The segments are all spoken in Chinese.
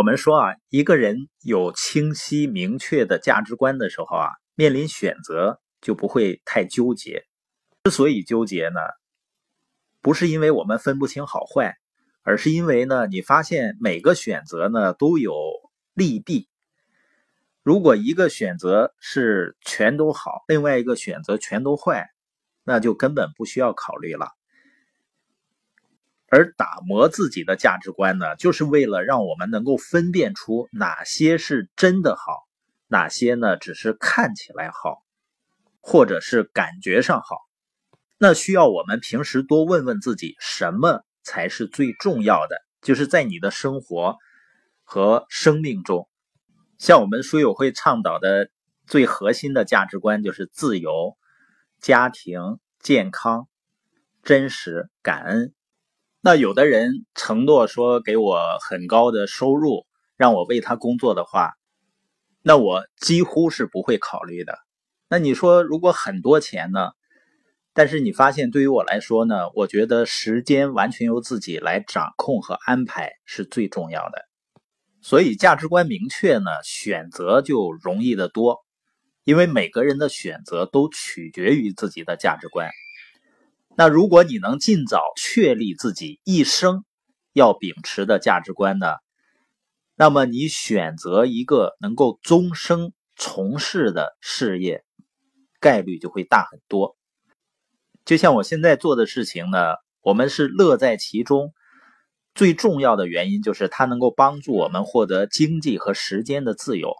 我们说啊，一个人有清晰明确的价值观的时候啊，面临选择就不会太纠结。之所以纠结呢，不是因为我们分不清好坏，而是因为呢，你发现每个选择呢都有利弊。如果一个选择是全都好，另外一个选择全都坏，那就根本不需要考虑了。而打磨自己的价值观呢，就是为了让我们能够分辨出哪些是真的好，哪些呢只是看起来好，或者是感觉上好。那需要我们平时多问问自己，什么才是最重要的？就是在你的生活和生命中，像我们书友会倡导的最核心的价值观，就是自由、家庭、健康、真实、感恩。那有的人承诺说给我很高的收入，让我为他工作的话，那我几乎是不会考虑的。那你说如果很多钱呢？但是你发现对于我来说呢，我觉得时间完全由自己来掌控和安排是最重要的。所以价值观明确呢，选择就容易得多，因为每个人的选择都取决于自己的价值观。那如果你能尽早确立自己一生要秉持的价值观呢，那么你选择一个能够终生从事的事业，概率就会大很多。就像我现在做的事情呢，我们是乐在其中，最重要的原因就是它能够帮助我们获得经济和时间的自由。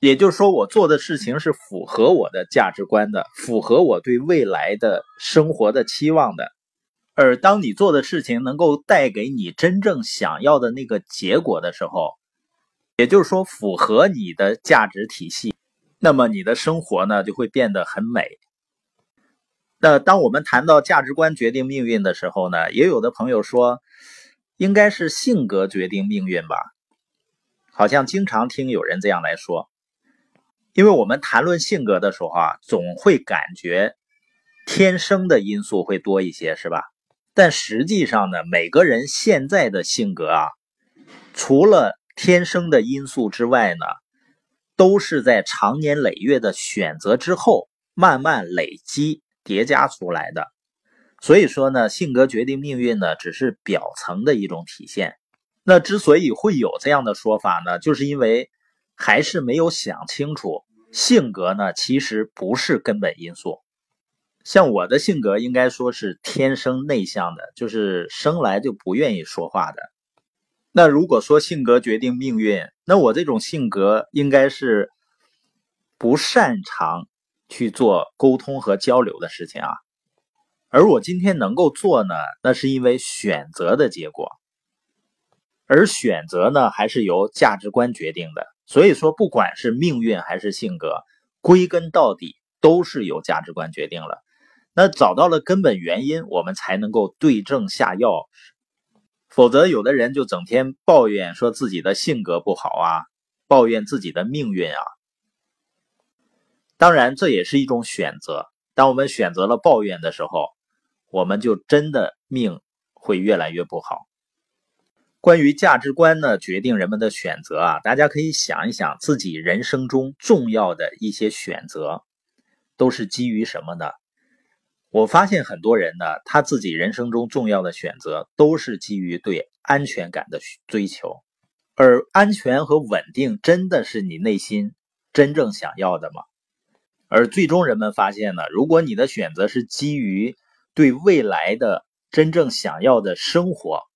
也就是说，我做的事情是符合我的价值观的，符合我对未来的生活的期望的。而当你做的事情能够带给你真正想要的那个结果的时候，也就是说符合你的价值体系，那么你的生活呢就会变得很美。那当我们谈到价值观决定命运的时候呢，也有的朋友说，应该是性格决定命运吧？好像经常听有人这样来说。因为我们谈论性格的时候啊，总会感觉天生的因素会多一些，是吧？但实际上呢，每个人现在的性格啊，除了天生的因素之外呢，都是在长年累月的选择之后慢慢累积叠加出来的。所以说呢，性格决定命运呢，只是表层的一种体现。那之所以会有这样的说法呢，就是因为。还是没有想清楚，性格呢其实不是根本因素。像我的性格应该说是天生内向的，就是生来就不愿意说话的。那如果说性格决定命运，那我这种性格应该是不擅长去做沟通和交流的事情啊。而我今天能够做呢，那是因为选择的结果。而选择呢，还是由价值观决定的。所以说，不管是命运还是性格，归根到底都是由价值观决定了。那找到了根本原因，我们才能够对症下药。否则，有的人就整天抱怨说自己的性格不好啊，抱怨自己的命运啊。当然，这也是一种选择。当我们选择了抱怨的时候，我们就真的命会越来越不好。关于价值观呢，决定人们的选择啊，大家可以想一想自己人生中重要的一些选择，都是基于什么呢？我发现很多人呢，他自己人生中重要的选择都是基于对安全感的追求，而安全和稳定真的是你内心真正想要的吗？而最终人们发现呢，如果你的选择是基于对未来的真正想要的生活。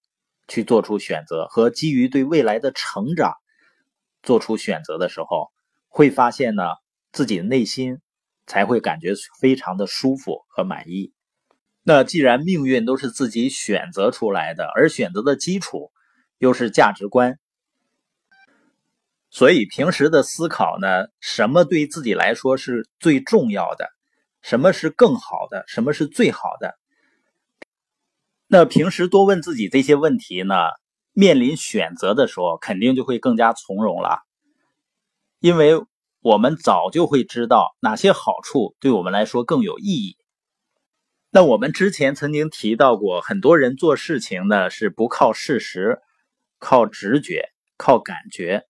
去做出选择和基于对未来的成长做出选择的时候，会发现呢，自己内心才会感觉非常的舒服和满意。那既然命运都是自己选择出来的，而选择的基础又是价值观，所以平时的思考呢，什么对自己来说是最重要的，什么是更好的，什么是最好的。那平时多问自己这些问题呢，面临选择的时候，肯定就会更加从容了。因为我们早就会知道哪些好处对我们来说更有意义。那我们之前曾经提到过，很多人做事情呢是不靠事实，靠直觉，靠感觉。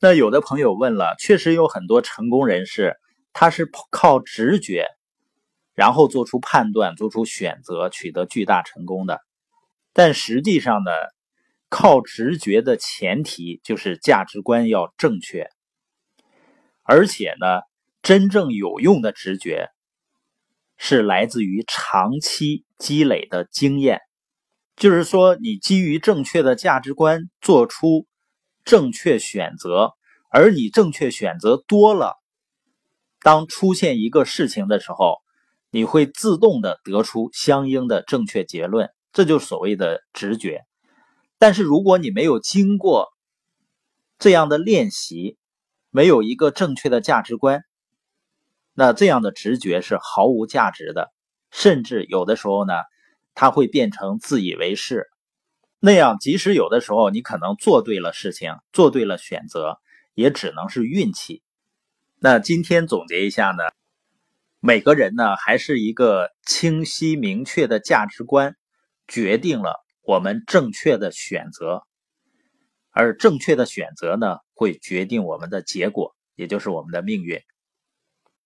那有的朋友问了，确实有很多成功人士，他是靠直觉，然后做出判断、做出选择，取得巨大成功的。但实际上呢，靠直觉的前提就是价值观要正确，而且呢，真正有用的直觉是来自于长期积累的经验。就是说，你基于正确的价值观做出。正确选择，而你正确选择多了，当出现一个事情的时候，你会自动的得出相应的正确结论，这就是所谓的直觉。但是如果你没有经过这样的练习，没有一个正确的价值观，那这样的直觉是毫无价值的，甚至有的时候呢，它会变成自以为是。那样，即使有的时候你可能做对了事情，做对了选择，也只能是运气。那今天总结一下呢，每个人呢还是一个清晰明确的价值观，决定了我们正确的选择，而正确的选择呢会决定我们的结果，也就是我们的命运。